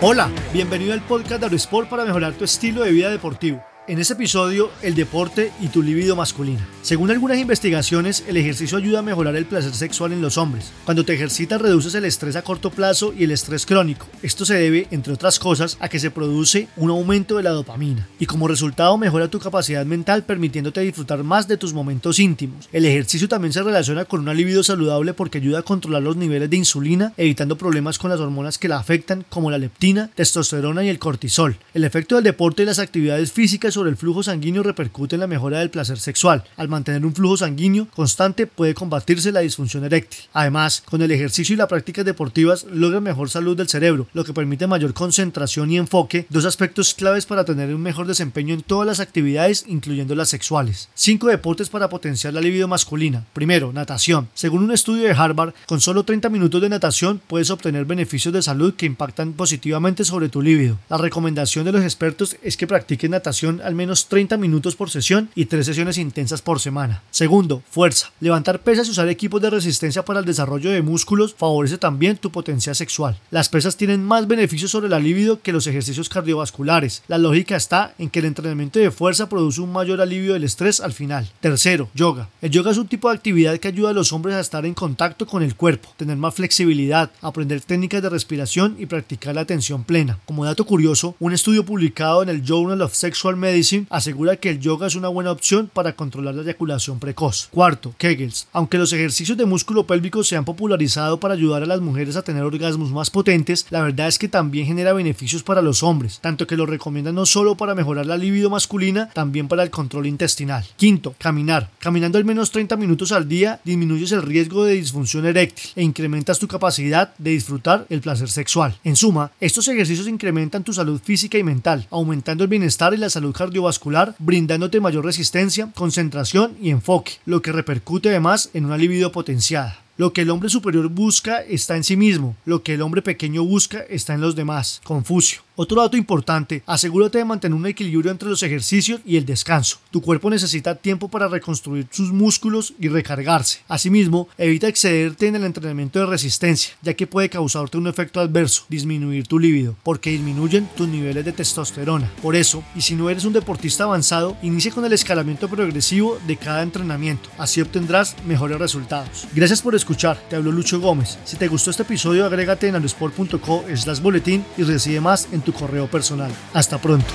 Hola, bienvenido al podcast de Aerosport para mejorar tu estilo de vida deportivo. En este episodio, el deporte y tu libido masculina. Según algunas investigaciones, el ejercicio ayuda a mejorar el placer sexual en los hombres. Cuando te ejercitas reduces el estrés a corto plazo y el estrés crónico. Esto se debe, entre otras cosas, a que se produce un aumento de la dopamina y como resultado mejora tu capacidad mental permitiéndote disfrutar más de tus momentos íntimos. El ejercicio también se relaciona con un libido saludable porque ayuda a controlar los niveles de insulina, evitando problemas con las hormonas que la afectan como la leptina, testosterona y el cortisol. El efecto del deporte y las actividades físicas sobre el flujo sanguíneo repercute en la mejora del placer sexual. Al mantener un flujo sanguíneo constante puede combatirse la disfunción eréctil. Además, con el ejercicio y las prácticas deportivas logra mejor salud del cerebro, lo que permite mayor concentración y enfoque, dos aspectos claves para tener un mejor desempeño en todas las actividades, incluyendo las sexuales. 5 deportes para potenciar la libido masculina. Primero, natación. Según un estudio de Harvard, con solo 30 minutos de natación puedes obtener beneficios de salud que impactan positivamente sobre tu libido. La recomendación de los expertos es que practiques natación al menos 30 minutos por sesión y 3 sesiones intensas por semana. Segundo, fuerza. Levantar pesas y usar equipos de resistencia para el desarrollo de músculos favorece también tu potencia sexual. Las pesas tienen más beneficios sobre la libido que los ejercicios cardiovasculares. La lógica está en que el entrenamiento de fuerza produce un mayor alivio del estrés al final. Tercero, yoga. El yoga es un tipo de actividad que ayuda a los hombres a estar en contacto con el cuerpo, tener más flexibilidad, aprender técnicas de respiración y practicar la atención plena. Como dato curioso, un estudio publicado en el Journal of Sexual Medicine asegura que el yoga es una buena opción para controlar la eyaculación precoz. Cuarto, Kegels. Aunque los ejercicios de músculo pélvico se han popularizado para ayudar a las mujeres a tener orgasmos más potentes, la verdad es que también genera beneficios para los hombres, tanto que lo recomiendan no solo para mejorar la libido masculina, también para el control intestinal. Quinto, caminar. Caminando al menos 30 minutos al día disminuyes el riesgo de disfunción eréctil e incrementas tu capacidad de disfrutar el placer sexual. En suma, estos ejercicios incrementan tu salud física y mental, aumentando el bienestar y la salud cardiovascular, brindándote mayor resistencia, concentración y enfoque, lo que repercute además en una libido potenciada. Lo que el hombre superior busca está en sí mismo, lo que el hombre pequeño busca está en los demás. Confucio. Otro dato importante, asegúrate de mantener un equilibrio entre los ejercicios y el descanso. Tu cuerpo necesita tiempo para reconstruir sus músculos y recargarse. Asimismo, evita excederte en el entrenamiento de resistencia, ya que puede causarte un efecto adverso, disminuir tu líbido, porque disminuyen tus niveles de testosterona. Por eso, y si no eres un deportista avanzado, inicia con el escalamiento progresivo de cada entrenamiento. Así obtendrás mejores resultados. Gracias por escuchar, te habló Lucho Gómez. Si te gustó este episodio, agrégate en alesport.co slash boletín y recibe más en tu correo personal. Hasta pronto.